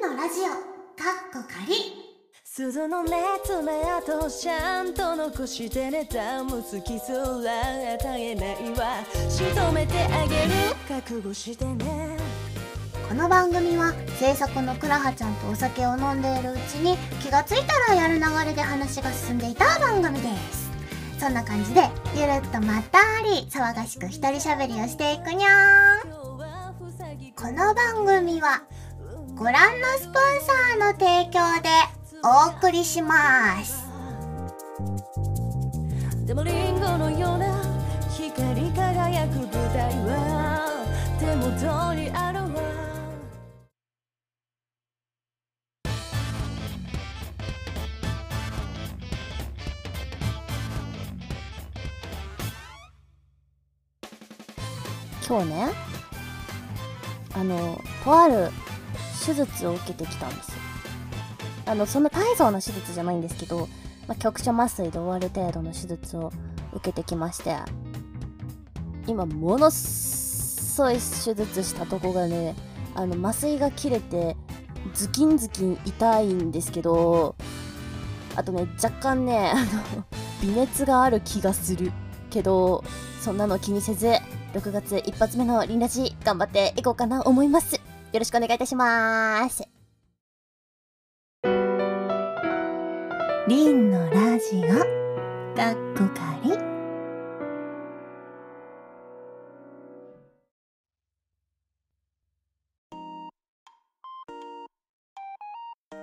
ンのラジオかっこ仮。鈴の熱目跡ちゃんと残してねダム好きすら与えないわ仕留めてあげる。覚悟してね。この番組は制作のくらはちゃんとお酒を飲んでいるうちに気がついたらやる流れで話が進んでいた番組です。そんな感じでゆるっとまったり騒がしく一人喋りをしていくにゃーん。この番組はご覧のスポンサーの提供でお送りします。でもリンゴのような光り輝く舞台は手元にあるわ。今日ねあのとある手術を受けてきたんですよ。あのそんな大層な手術じゃないんですけど、まあ、局所麻酔で終わる程度の手術を受けてきまして今ものすごい手術したとこがねあの麻酔が切れてズキンズキン痛いんですけどあとね若干ねあの微熱がある気がするけどそんなの気にせず6月一発目のリンラジ頑張っていこうかな思います。よろしくお願いいたしますリンのラジオかっこ仮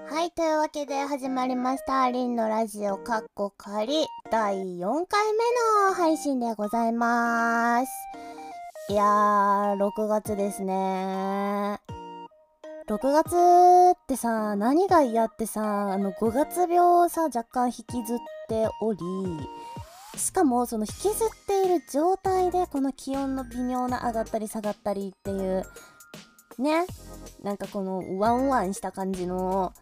はい、というわけで始まりました。リンのラジオカッコ仮第4回目の配信でございます。いやー、6月ですね。6月ってさ、何が嫌ってさ、あの5月病をさ、若干引きずっており、しかもその引きずっている状態でこの気温の微妙な上がったり下がったりっていう、ね、なんかこのワンワンした感じの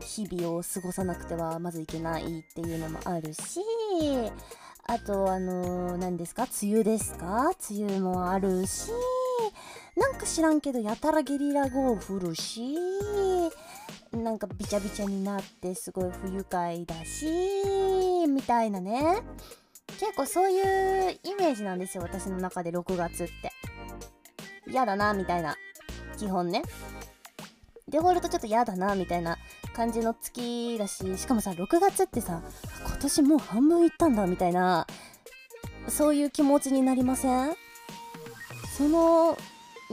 日々を過ごさなくてはまずいけないっていうのもあるしあとあの何ですか？梅雨ですか？梅雨もあるしなんか知らんけどやたらゲリラ豪雨降るしなんかびちゃびちゃになってすごい不愉快だしみたいなね。結構そういうイメージなんですよ私の中で6月って。嫌だなみたいな基本ね。デフォルトちょっと嫌だなみたいな感じの月だししかもさ6月ってさ今年もう半分いったんだみたいなそういう気持ちになりません？その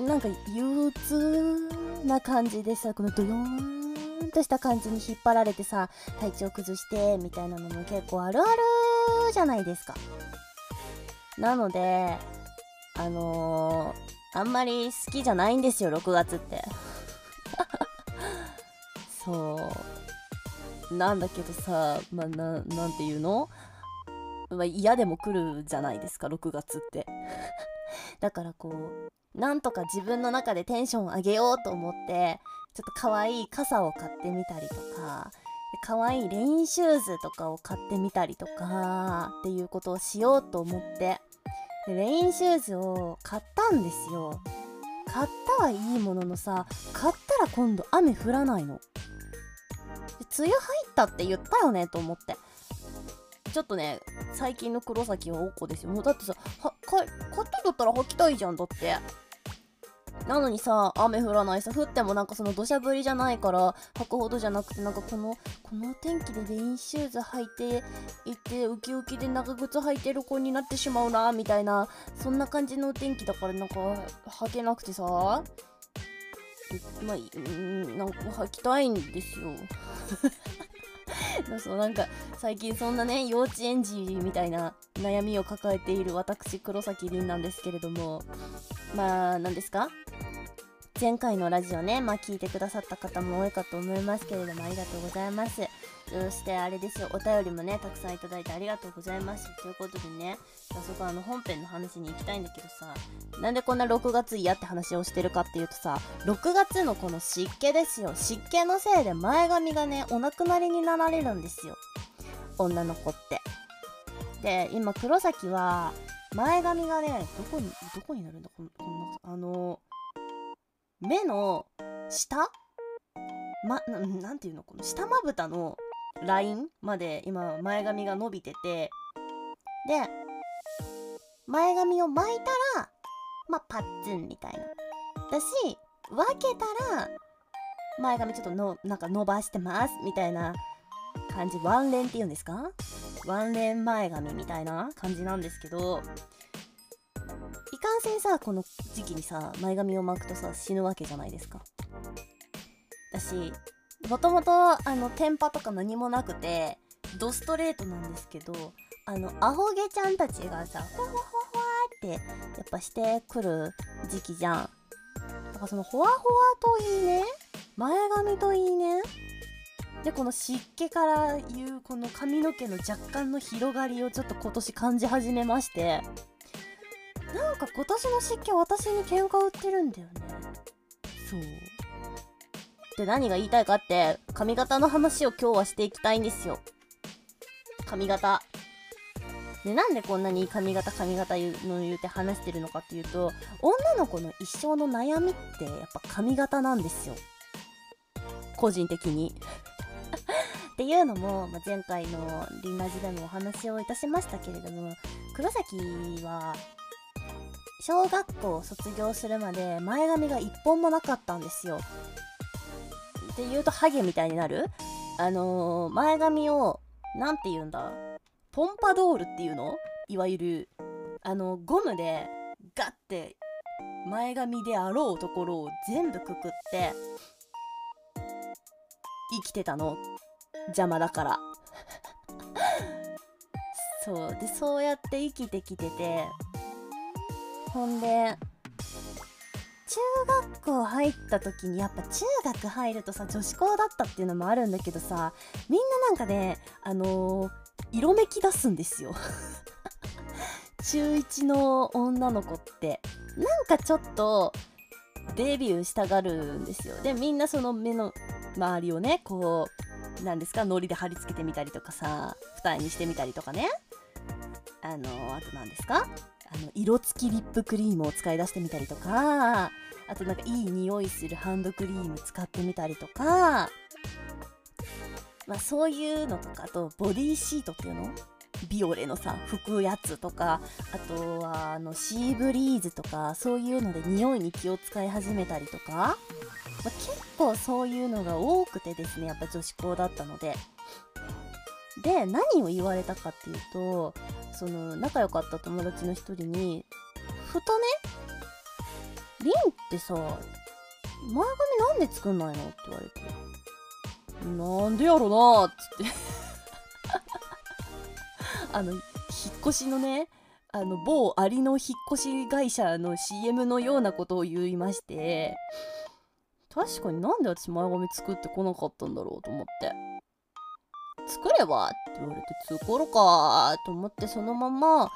なんか憂鬱な感じでさこのドヨーンとした感じに引っ張られてさ体調崩してみたいなのも結構あるあるじゃないですか。なのであのー、あんまり好きじゃないんですよ6月って。そう。なんだけどさまあななんていうの？まあ嫌でも来るじゃないですか6月って。だからこうなんとか自分の中でテンション上げようと思ってちょっと可愛い傘を買ってみたりとか可愛いレインシューズとかを買ってみたりとかっていうことをしようと思ってレインシューズを買ったんですよ。買ったはいいもののさ買ったら今度雨降らないの。梅雨入ったって言ったよねと思って。ちょっとね最近の黒崎はおこですよ。もうだってさは買ったんだったら履きたいじゃんだって。なのにさ雨降らないさ降ってもなんかその土砂降りじゃないから履くほどじゃなくてなんかこのこの天気でレインシューズ履いていてウキウキで長靴履いてる子になってしまうなみたいなそんな感じのお天気だからなんか履けなくてさ。まあ、うん、なんか履きたいんですよ。そうなんか最近そんなね幼稚園児みたいな悩みを抱えている私黒崎凛なんですけれども。まあ何ですか？前回のラジオねまあ聞いてくださった方も多いかと思いますけれどもありがとうございます。そしてあれですよお便りもねたくさんいただいてありがとうございます。ということでね早速あの本編の話に行きたいんだけどさなんでこんな6月嫌って話をしてるかっていうとさ6月のこの湿気ですよ。湿気のせいで前髪がねお亡くなりになられるんですよ。女の子って。で今黒崎は前髪がねどこにどこになるんだこんなあの目の下？ま、なていうの？この下まぶたのラインまで今前髪が伸びてて。で前髪を巻いたらまあパッツンみたいな。だし分けたら前髪ちょっとのなんか伸ばしてますみたいな感じ。ワンレンっていうんですか？ワンレン前髪みたいな感じなんですけど。いかんせんさこの時期にさ前髪を巻くとさ死ぬわけじゃないですか。だしもともとあのテンパとか何もなくてドストレートなんですけどあのアホ毛ちゃんたちがさほわほわほわってやっぱしてくる時期じゃん。だからそのほわほわといいね前髪といいねでこの湿気からいうこの髪の毛の若干の広がりをちょっと今年感じ始めまして。なんか今年の湿気私に喧嘩売ってるんだよね。そう。で何が言いたいかって髪型の話を今日はしていきたいんですよ。髪型。でなんでこんなに髪型髪型言うの言うて話してるのかっていうと女の子の一生の悩みってやっぱ髪型なんですよ。個人的に。っていうのも、まあ、前回のリンラジでもお話をいたしましたけれども黒崎は小学校を卒業するまで前髪が一本もなかったんですよ。って言うとハゲみたいになる？あのー前髪をなんて言うんだ？ポンパドールっていうの？いわゆるあのゴムでガッて前髪であろうところを全部くくって生きてたの。邪魔だから。そう。でそうやって生きてきててほんで中学校入った時にやっぱ中学入るとさ女子校だったっていうのもあるんだけどさみんななんかねあのー色めき出すんですよ。中1の女の子って。なんかちょっとデビューしたがるんですよ。でみんなその目の周りをねこうなんですか糊で貼り付けてみたりとかさ二重にしてみたりとかね。あのあと何ですか？あの色付きリップクリームを使い出してみたりとかあとなんかいい匂いするハンドクリーム使ってみたりとかまあそういうのとかあとボディシートっていうの？ビオレのさ拭くやつとかあとはあのシーブリーズとかそういうので匂いに気を使い始めたりとか、まあ、結構そういうのが多くてですねやっぱ女子校だったので。で何を言われたかっていうとその仲良かった友達の一人にふとね「リンってさ前髪なんで作んないの?」って言われて「なんでやろな」っつって。あの引っ越しのねあの某アリの引っ越し会社の CM のようなことを言いまして確かになんで私前髪作ってこなかったんだろう？と思って。作ればって言われて作ろうかと思ってそのまま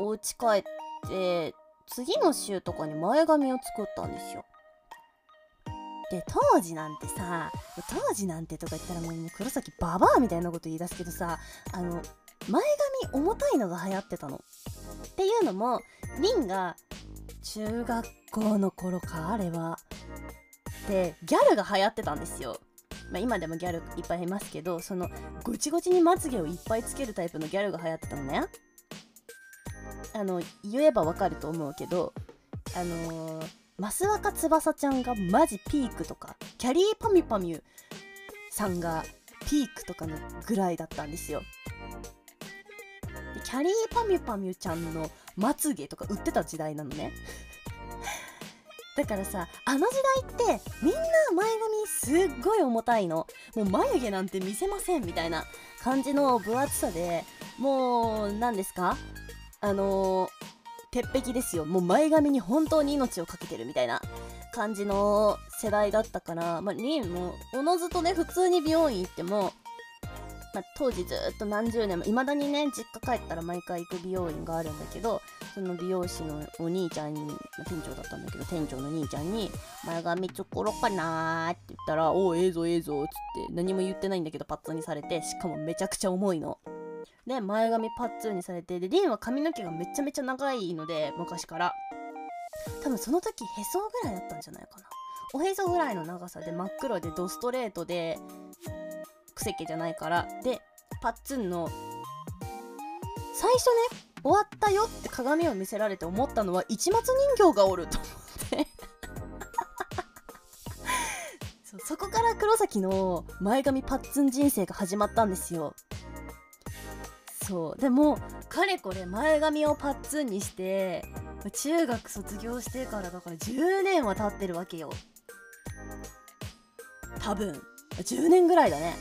お家帰って次の週とかに前髪を作ったんですよ。で当時なんてさ当時なんてとか言ったらもう黒崎ババアみたいなこと言い出すけどさあの前髪重たいのが流行ってたの。っていうのもリンが中学校の頃かあれは。でギャルが流行ってたんですよ。まあ、今でもギャルいっぱいいますけどそのごちごちにまつげをいっぱいつけるタイプのギャルが流行ってたのね。あの言えばわかると思うけどあのー、増若翼ちゃんがマジピークとかキャリーパミュパミュさんがピークとかのぐらいだったんですよ。でキャリーパミュパミュちゃんのまつげとか売ってた時代なのね。だからさあの時代ってみんな前髪すっごい重たいの。もう眉毛なんて見せませんみたいな感じの分厚さでもう何ですか？あの、鉄壁ですよ。もう前髪に本当に命をかけてるみたいな感じの世代だったからまあリンもおのずとね普通に美容院行ってもまあ、当時ずっと何十年もいまだにね実家帰ったら毎回行く美容院があるんだけどその美容師のお兄ちゃんに、まあ店長だったんだけど店長の兄ちゃんに「前髪作ろかなー」って言ったら「おうええぞええぞ」っつって何も言ってないんだけどパッツンにされてしかもめちゃくちゃ重いの。で前髪パッツンにされてでリンは髪の毛がめちゃめちゃ長いので昔から多分その時へそぐらいだったんじゃないかなおへそぐらいの長さで真っ黒でドストレートでくせ毛じゃないから。でパッツンの最初ね終わったよって鏡を見せられて思ったのは市松人形がおると思って。そそこから黒崎の前髪パッツン人生が始まったんですよ。そう。でもかれこれ前髪をパッツンにして中学卒業してからだから10年は経ってるわけよ。多分。10年ぐらいだね。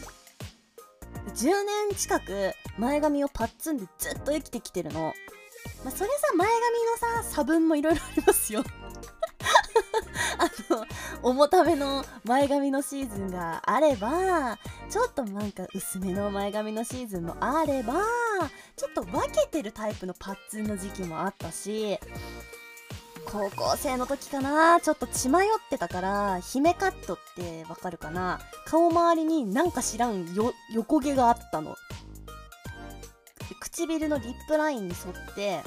10年近く前髪をパッツンでずっと生きてきてるの。まあ、それさ前髪のさ差分もいろいろありますよ。あの重ための前髪のシーズンがあればちょっとなんか薄めの前髪のシーズンもあればちょっと分けてるタイプのパッツンの時期もあったし高校生の時かな。ちょっと血迷ってたから姫カットってわかるかな。顔周りになんか知らんよ横毛があったの。唇のリップラインに沿って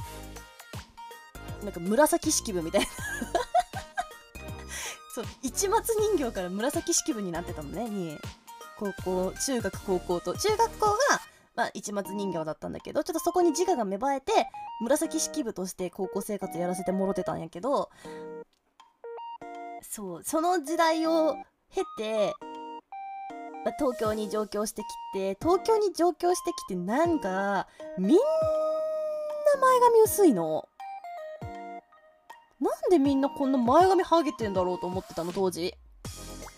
なんか紫式部みたいな。そう市松人形から紫式部になってたのねに高校中学高校と。中学校が、まあ、市松人形だったんだけどちょっとそこに自我が芽生えて紫式部として高校生活やらせてもろてたんやけどそうその時代を経てまあ、東京に上京してきて東京に上京してきてなんかみんな前髪薄いの？なんでみんなこんな前髪ハゲてんだろうと思ってたの当時。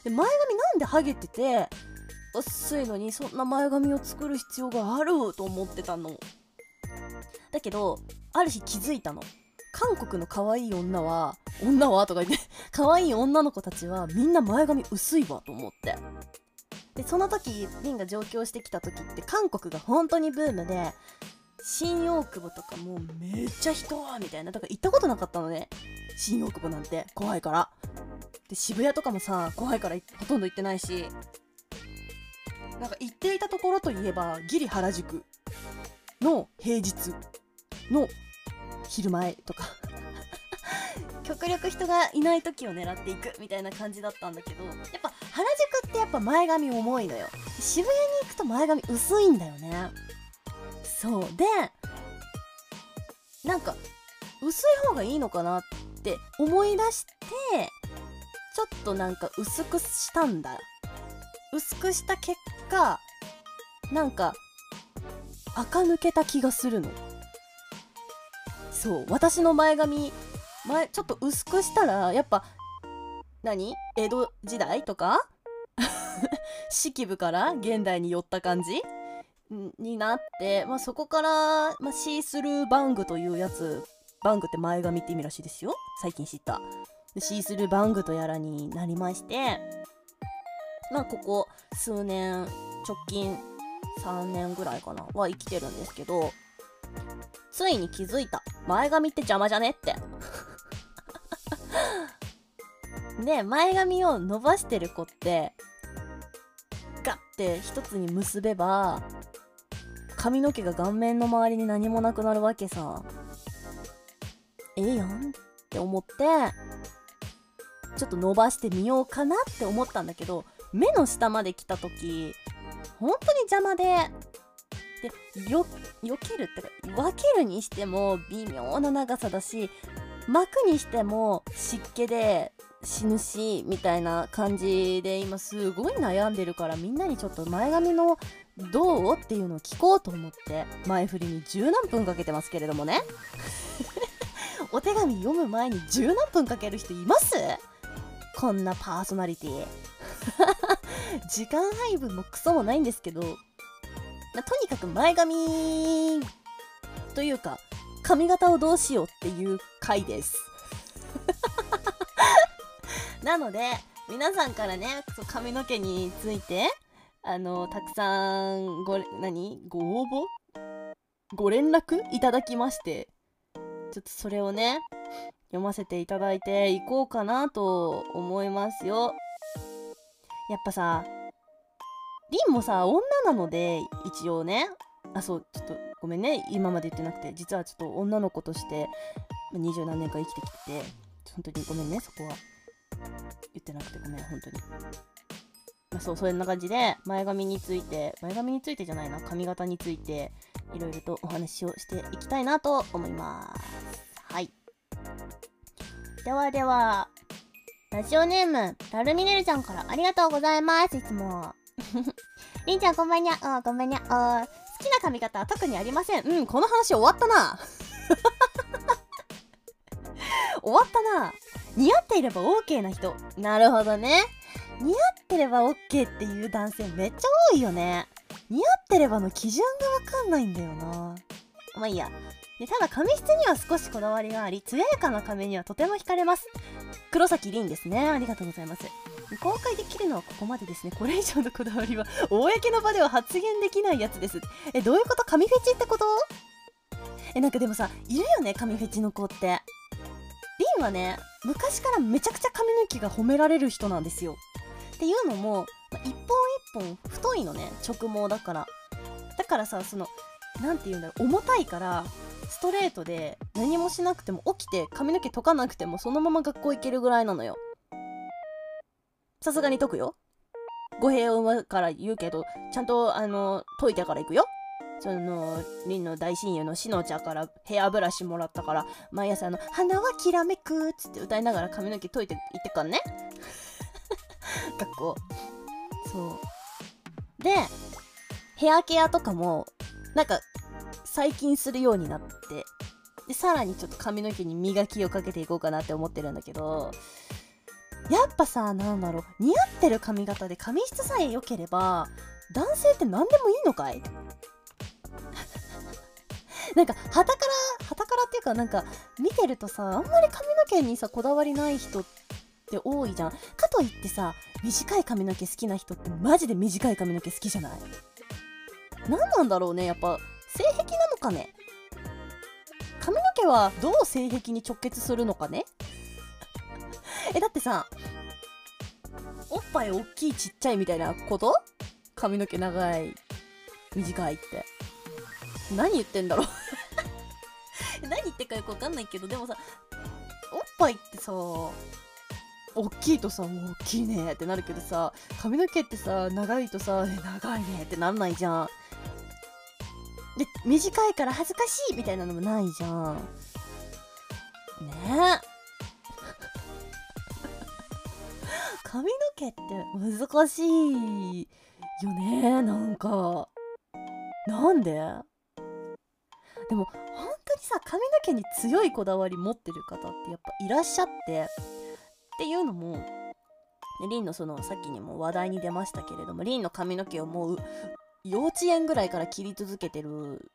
で前髪なんでハゲてて薄いのにそんな前髪を作る必要があると思ってたの。だけどある日気づいたの。韓国の可愛い女は女はとか言って 可愛い女の子たちはみんな前髪薄いわと思って。でその時リンが上京してきた時って韓国が本当にブームで新大久保とかもうめっちゃ人みたいな。だから行ったことなかったのね。新大久保なんて。怖いから。で渋谷とかもさ怖いからほとんど行ってないし。なんか行っていたところといえばギリ原宿の平日の昼前とか。極力人がいない時を狙っていくみたいな感じだったんだけどやっぱ原宿ってやっぱ前髪重いのよ。渋谷に行くと前髪薄いんだよね。そう。でなんか薄い方がいいのかなって思い出してちょっとなんか薄くしたんだ。薄くした結果なんか垢抜けた気がするの。そう私の前髪前ちょっと薄くしたらやっぱ何？江戸時代とか？式部から現代に寄った感じ？になって、まあ、そこから、まあ、シースルーバングというやつバングって前髪って意味らしいですよ。最近知った。シースルーバングとやらになりましてまあここ数年直近3年ぐらいかなは生きてるんですけどついに気づいた。前髪って邪魔じゃねって。で前髪を伸ばしてる子ってガッて一つに結べば髪の毛が顔面の周りに何もなくなるわけさ。ええやんって思ってちょっと伸ばしてみようかなって思ったんだけど目の下まで来た時本当に邪魔ででよ避けるってか分けるにしても微妙な長さだし巻くにしても湿気で死ぬしみたいな感じで今すごい悩んでるからみんなにちょっと前髪のどうっていうのを聞こうと思って前振りに十何分かけてますけれどもね。お手紙読む前に十何分かける人います？こんなパーソナリティ。時間配分もクソもないんですけどまとにかく前髪というか髪型をどうしようっていう回です。なので皆さんからね髪の毛についてあのたくさんご何？ご応募？ご連絡いただきましてちょっとそれをね読ませていただいていこうかなと思いますよ。やっぱさリンもさ女なので一応ね。あそうちょっとごめんね。今まで言ってなくて。実はちょっと女の子として二十何年か生きてきてて本当にごめんね。そこは。言ってなくてごめん本当に。まあそうそんな感じで前髪について前髪についてじゃないな。髪型についていろいろとお話をしていきたいなと思います。はい。ではではラジオネームラルミネルちゃんからありがとうございます。いつも。りんちゃんこんばんにゃ。おこんばんにゃお好きな髪型は特にありません。うんこの話終わったな。終わったな。似合っていれば OK な人。なるほどね。似合ってれば OK っていう男性めっちゃ多いよね。似合ってればの基準がわかんないんだよな。まあいいや。でただ髪質には少しこだわりがあり艶やかな髪にはとても惹かれます黒崎凛ですね。ありがとうございます。公開できるのはここまでですね。これ以上のこだわりは公の場では発言できないやつです。えどういうこと？髪フェチってこと？えなんかでもさいるよね？髪フェチの子って。リンはね昔からめちゃくちゃ髪の毛が褒められる人なんですよ。っていうのも、まあ一本一本太いのね。直毛だから。だからさそのなんて言うんだろう？重たいからストレートで何もしなくても起きて髪の毛解かなくてもそのまま学校行けるぐらいなのよ。さすがに解くよ。語弊を生むから言うけどちゃんとあの解いてから行くよ。そのリンの大親友のしのちゃんからヘアブラシもらったから毎朝あの「花はきらめく」っつって歌いながら髪の毛解いて行ってからね。学校。そう。でヘアケアとかもなんか最近するようになってでさらにちょっと髪の毛に磨きをかけていこうかなって思ってるんだけどやっぱさなんだろう似合ってる髪型で髪質さえ良ければ男性って何でもいいのかい？なんか旗から旗からっていうかなんか見てるとさあんまり髪の毛にさこだわりない人って多いじゃん。かといってさ短い髪の毛好きな人ってマジで短い髪の毛好きじゃない？何なんだろうねやっぱ性癖なのかね。髪の毛はどう性癖に直結するのかね？えだってさおっぱい大きいちっちゃいみたいなこと？髪の毛長い短いって。何言ってんだろう？何言ってかよくわかんないけどでもさおっぱいってさ大きいとさもう大きいねってなるけどさ髪の毛ってさ長いとさ長いねってなんないじゃん。で短いから恥ずかしいみたいなのもないじゃん。ねえ。髪の毛って難しいよねなんか。なんで？でも本当にさ髪の毛に強いこだわり持ってる方ってやっぱいらっしゃって。っていうのもねリンのそのさっきにも話題に出ましたけれどもリンの髪の毛をもう幼稚園ぐらいから切り続けてる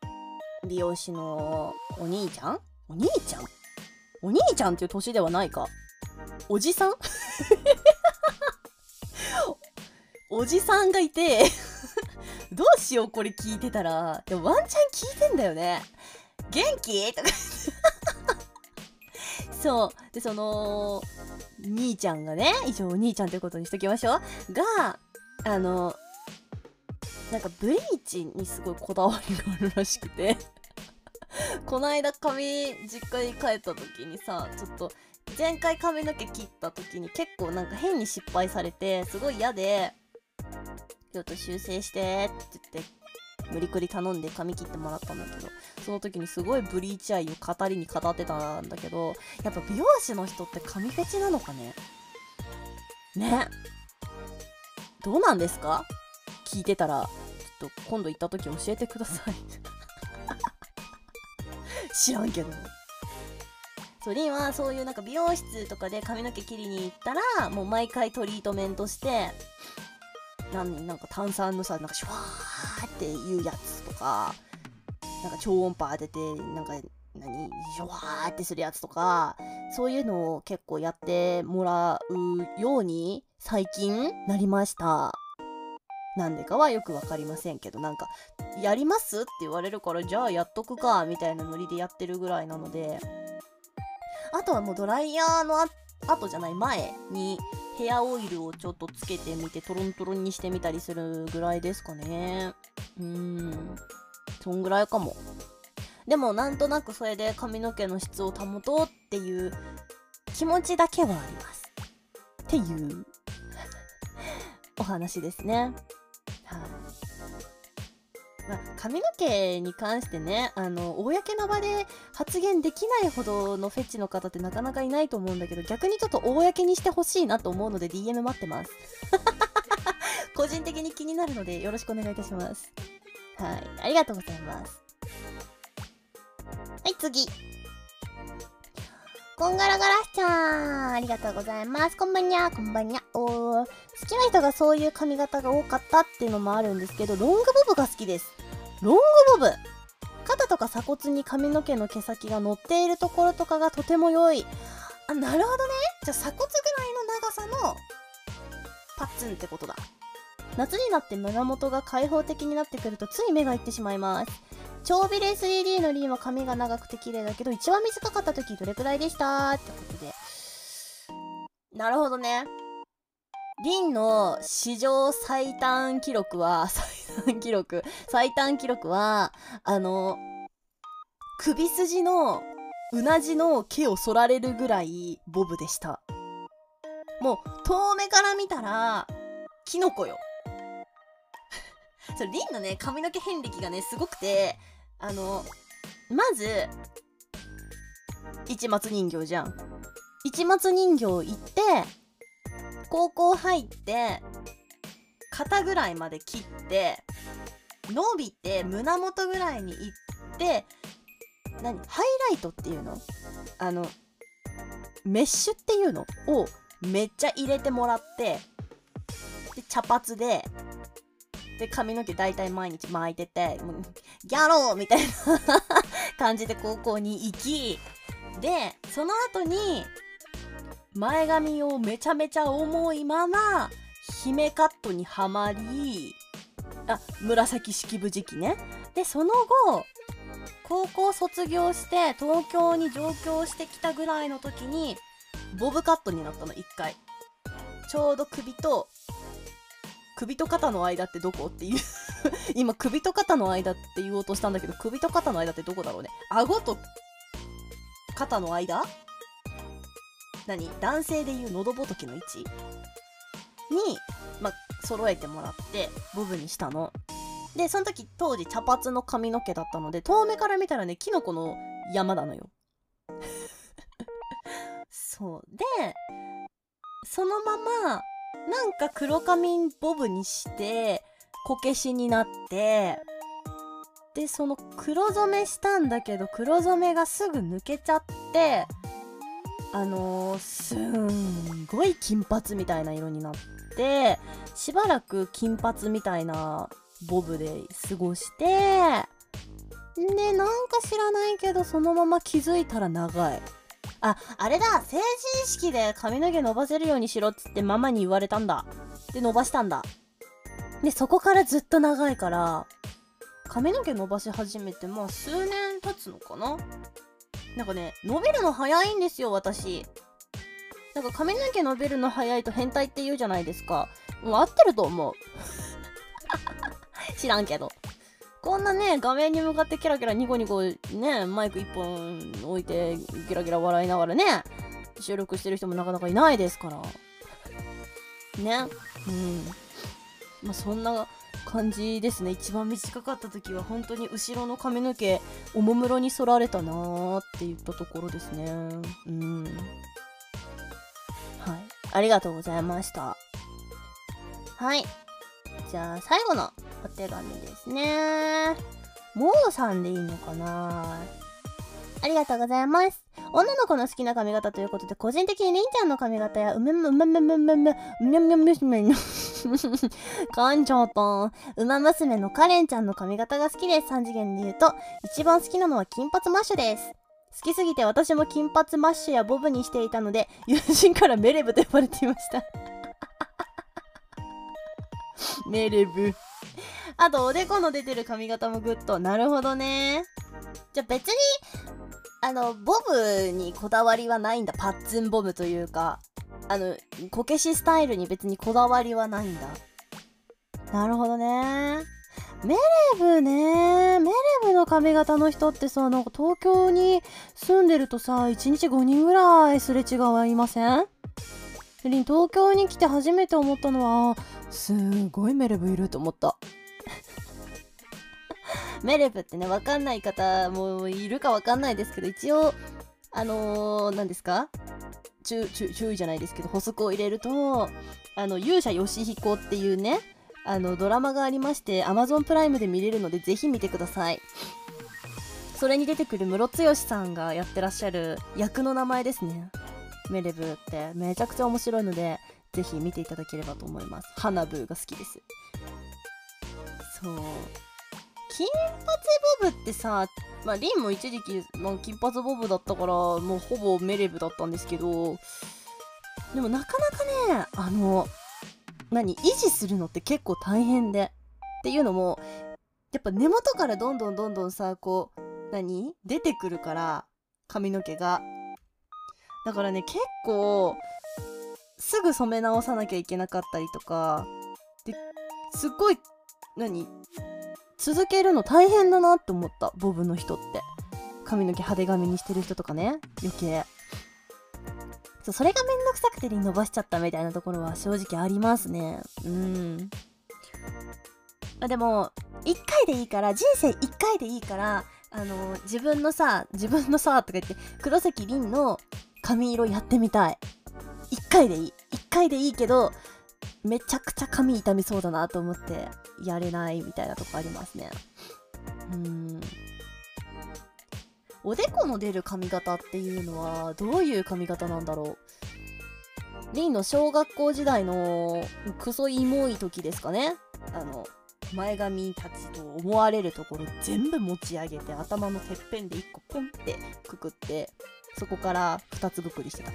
美容師のお兄ちゃん？お兄ちゃん？お兄ちゃんっていう年ではないか。おじさん？おじさんがいてどうしようこれ聞いてたら。でもワンチャン聞いてんだよね。元気？とか そう。でその兄ちゃんがね一応お兄ちゃんということにしときましょう。があのなんかブリーチにすごいこだわりがあるらしくて。この間髪実家に帰った時にさちょっと前回髪の毛切った時に結構なんか変に失敗されてすごい嫌でちょっと修正してって言って無理くり頼んで髪切ってもらったんだけどその時にすごいブリーチ愛を語りに語ってたんだけどやっぱ美容師の人って髪フェチなのかね？ね？どうなんですか？聞いてたら。ょっと今度行った時教えてください。知らんけど。そうリンはそういうなんか美容室とかで髪の毛切りに行ったらもう毎回トリートメントして何なんか炭酸のさなんかシュワーっていうやつとかなんか超音波当ててなんか何？シュワーってするやつとかそういうのを結構やってもらうように最近なりました。なんでかはよくわかりませんけどなんかやります？って言われるからじゃあやっとくかみたいなノリでやってるぐらいなので。あとはもうドライヤーのあ後じゃない前にヘアオイルをちょっとつけてみてトロントロンにしてみたりするぐらいですかね。うん。そんぐらいかも。でもなんとなくそれで髪の毛の質を保とうっていう気持ちだけはあります。っていうお話ですね。まあ、髪の毛に関してね、あの、公の場で発言できないほどのフェチの方ってなかなかいないと思うんだけど、逆にちょっと公にしてほしいなと思うので DM 待ってます。個人的に気になるのでよろしくお願いいたします。はい。ありがとうございます。はい、次。こんがらがらしちゃん。ありがとうございます。こんばんにゃ、こんばんにゃ。お。好きな人がそういう髪型が多かったっていうのもあるんですけど、ロングボブが好きです。ロングボブ肩とか鎖骨に髪の毛の毛先が乗っているところとかがとても良い。あ、なるほどね。じゃあ鎖骨ぐらいの長さのパッツンってことだ。夏になって胸元が開放的になってくるとつい目がいってしまいます。超ビレ 3D のリンは髪が長くて綺麗だけど、一番短かった時どれくらいでした？ってことで。なるほどね。リンの史上最短記録は、最短記録、最短記録は、あの、首筋のうなじの毛を剃られるぐらいボブでした。もう、遠目から見たら、キノコよ。それ、リンのね、髪の毛遍歴がね、すごくて、あの、まず、市松人形じゃん。市松人形行って、高校入って、肩ぐらいまで切って、伸びて胸元ぐらいに行って、何ハイライトっていうの？あの、メッシュっていうの？をめっちゃ入れてもらって、で、茶髪で、で、髪の毛大体毎日巻いてて、もうギャローみたいな 感じで高校に行き、で、その後に、前髪をめちゃめちゃ重いまま、姫カットにはまり、あ、紫式部時期ね。で、その後、高校卒業して東京に上京してきたぐらいの時に、ボブカットになったの、一回。ちょうど首と首と肩の間ってどこっていう 今首と肩の間って言おうとしたんだけど首と肩の間ってどこだろうね。顎と肩の間？何？男性でいう喉仏の位置？にまあ揃えてもらってボブにしたの。でその時当時茶髪の髪の毛だったので遠目から見たらねキノコの山なのよ。そう。でそのままなんか黒髪ボブにして、こけしになって、で、その黒染めしたんだけど、黒染めがすぐ抜けちゃって、あのー、すんごい金髪みたいな色になって、しばらく金髪みたいなボブで過ごして、で、なんか知らないけど、そのまま気づいたら長い。あ、あれだ成人式で髪の毛伸ばせるようにしろっつってママに言われたんだ。で、伸ばしたんだ。で、そこからずっと長いから、髪の毛伸ばし始めてまあ数年経つのかな？なんかね、伸びるの早いんですよ、私。なんか髪の毛伸びるの早いと変態って言うじゃないですか。もう合ってると思う。知らんけど。こんなね、画面に向かってキラキラニコニコね、マイク一本置いてギラギラ笑いながらね、収録してる人もなかなかいないですから。ね。うん。まあ、そんな感じですね。一番短かった時は本当に後ろの髪の毛、おもむろに剃られたなーって言ったところですね。うん。はい。ありがとうございました。はい。じゃあ、最後のお手紙ですね。もうさんでいいのかな？ありがとうございます。女の子の好きな髪型ということで、個人的にりんちゃんの髪型や、うめむめめめめめ、うめめ娘の噛んじゃった。うま娘のカレンちゃんの髪型が好きです。3次元で言うと、一番好きなのは金髪マッシュです。好きすぎて私も金髪マッシュやボブにしていたので、友人からメレブと呼ばれていましたメレブ。あと、おでこの出てる髪型もグッと。なるほどね。じゃあ別に、あの、ボブにこだわりはないんだ。パッツンボブというか。あの、こけしスタイルに別にこだわりはないんだ。なるほどね。メレブね。メレブの髪型の人ってさ、なんか東京に住んでるとさ、1日5人ぐらいすれ違いません？リン東京に来て初めて思ったのはすごいメレブいると思ったメレブってねわかんない方もいるかわかんないですけど一応あのー、何ですか？注注意じゃないですけど補足を入れるとあの勇者ヨシヒコっていうねあのドラマがありまして Amazon プライムで見れるのでぜひ見てください。それに出てくるムロツヨシさんがやってらっしゃる役の名前ですね。メレブって。めちゃくちゃ面白いのでぜひ見ていただければと思います。花ブーが好きです。そう。金髪ボブってさまあリンも一時期、まあ、金髪ボブだったからもうほぼメレブだったんですけどでもなかなかねあの何維持するのって結構大変でっていうのもやっぱ根元からどんどんどんどんさこう何？出てくるから髪の毛が。だからね結構すぐ染め直さなきゃいけなかったりとかですっごい何？続けるの大変だなって思った。ボブの人って。髪の毛派手髪にしてる人とかね。余計。そうそれがめんどくさくて伸ばしちゃったみたいなところは正直ありますね。うん。でも1回でいいから人生1回でいいからあの自分のさ自分のさとか言って黒崎凛の髪色やってみたい。1回でいい。1回でいいけどめちゃくちゃ髪痛みそうだなと思って。やれないみたいなとこありますね。うん。おでこの出る髪型っていうのはどういう髪型なんだろう。リンの小学校時代のクソイモい時ですかね。あの前髪たちと思われるところ全部持ち上げて頭のてっぺんで1個ポンってくくってそこから2つぶくりしてた。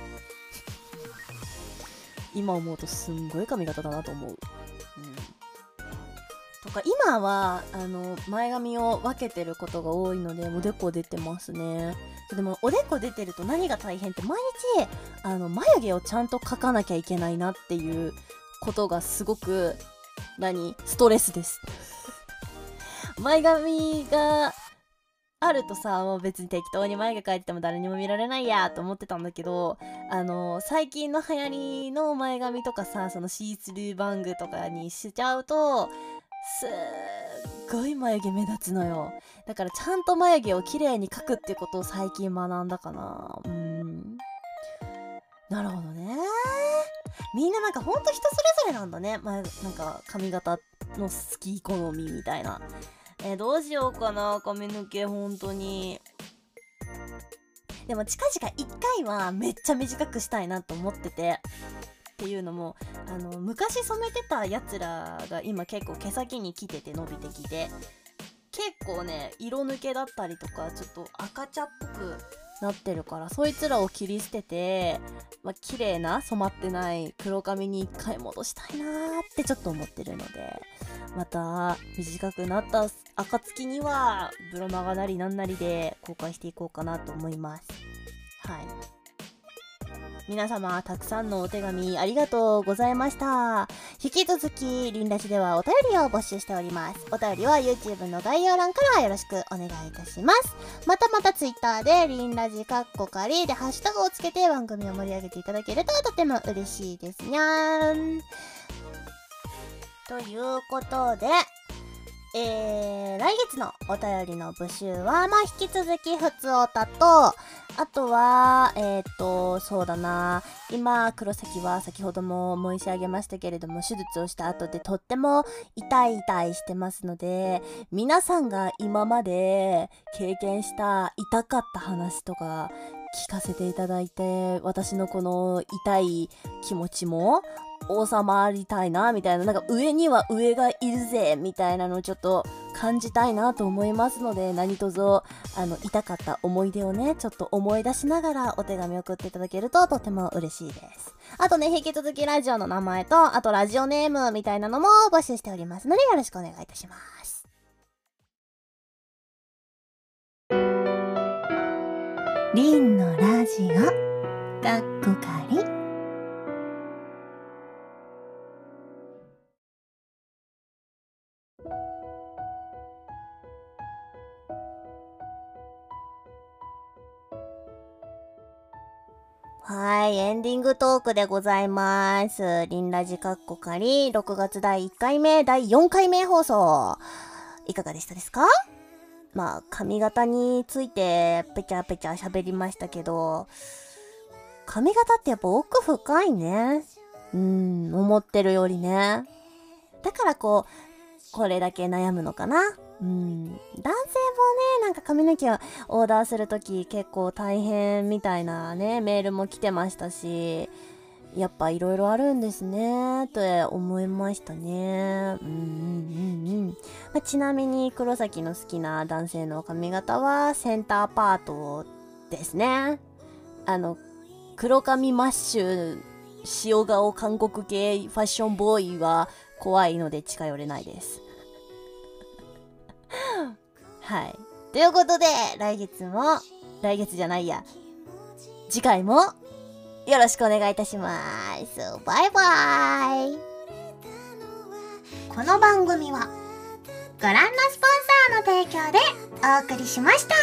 今思うとすんごい髪型だなと思う、うん、とか今はあの前髪を分けてることが多いのでおでこ出てますね。でもおでこ出てると何が大変って毎日あの眉毛をちゃんと描かなきゃいけないなっていうことがすごく何ストレスです。前髪があるとさもう別に適当に眉毛描いてても誰にも見られないやと思ってたんだけどあの最近の流行りの前髪とかさそのシースルーバングとかにしちゃうとすっごい眉毛目立つのよ。だからちゃんと眉毛を綺麗に描くっていうことを最近学んだかな。うん。なるほどね。みんななんかほんと人それぞれなんだね、まあ、なんか髪型の好き好みみたいな。えー、どうしようかな。髪の毛本当に。でも近々1回はめっちゃ短くしたいなと思ってて。っていうのもあの昔染めてたやつらが今結構毛先に来てて伸びてきて。結構ね色抜けだったりとかちょっと赤茶っぽくなってるからそいつらを切り捨てて、まあ綺麗な染まってない黒髪に一回戻したいなーってちょっと思ってるので。また短くなった暁にはブロマガなりなんなりで公開していこうかなと思います。はい。皆様たくさんのお手紙ありがとうございました。引き続きリンラジではお便りを募集しております。お便りは YouTube の概要欄からよろしくお願いいたします。またまた Twitter でリンラジカッコカリでハッシュタグをつけて番組を盛り上げていただけるととても嬉しいですにゃーん。ということで、えー、来月のお便りの募集は、まあ、引き続き、ふつおたと、あとは、えっ、ー、と、そうだな、今、黒崎は先ほども申し上げましたけれども、手術をした後でとっても痛い痛いしてますので、皆さんが今まで経験した痛かった話とか、聞かせていただいて、私のこの痛い気持ちも収まりたいな、みたいな、なんか上には上がいるぜ、みたいなのをちょっと感じたいなと思いますので、何卒、あの、痛かった思い出をね、ちょっと思い出しながらお手紙送っていただけるととても嬉しいです。あとね、引き続きラジオの名前と、あとラジオネームみたいなのも募集しておりますので、よろしくお願いいたします。リンのラジオ、かっこかり。はい、エンディングトークでございます。リンラジカッコカリ、6月第1回目、第4回目放送。いかがでしたですか？まあ、髪型についてペチャペチャ喋りましたけど、髪型ってやっぱ奥深いね。うん、思ってるよりね。だからこう、これだけ悩むのかな。うん。男性もね、なんか髪の毛をオーダーするとき結構大変みたいなね、メールも来てましたし、やっぱいろいろあるんですね、と思いましたね。うんうんうんうん。まちなみに黒崎の好きな男性の髪型はセンターパートですね。あの、黒髪マッシュ、塩顔韓国系ファッションボーイは怖いので近寄れないです。はい。ということで、来月も、来月じゃないや、次回もよろしくお願いいたします。バイバイ。この番組はご覧のスポンサーの提供でお送りしました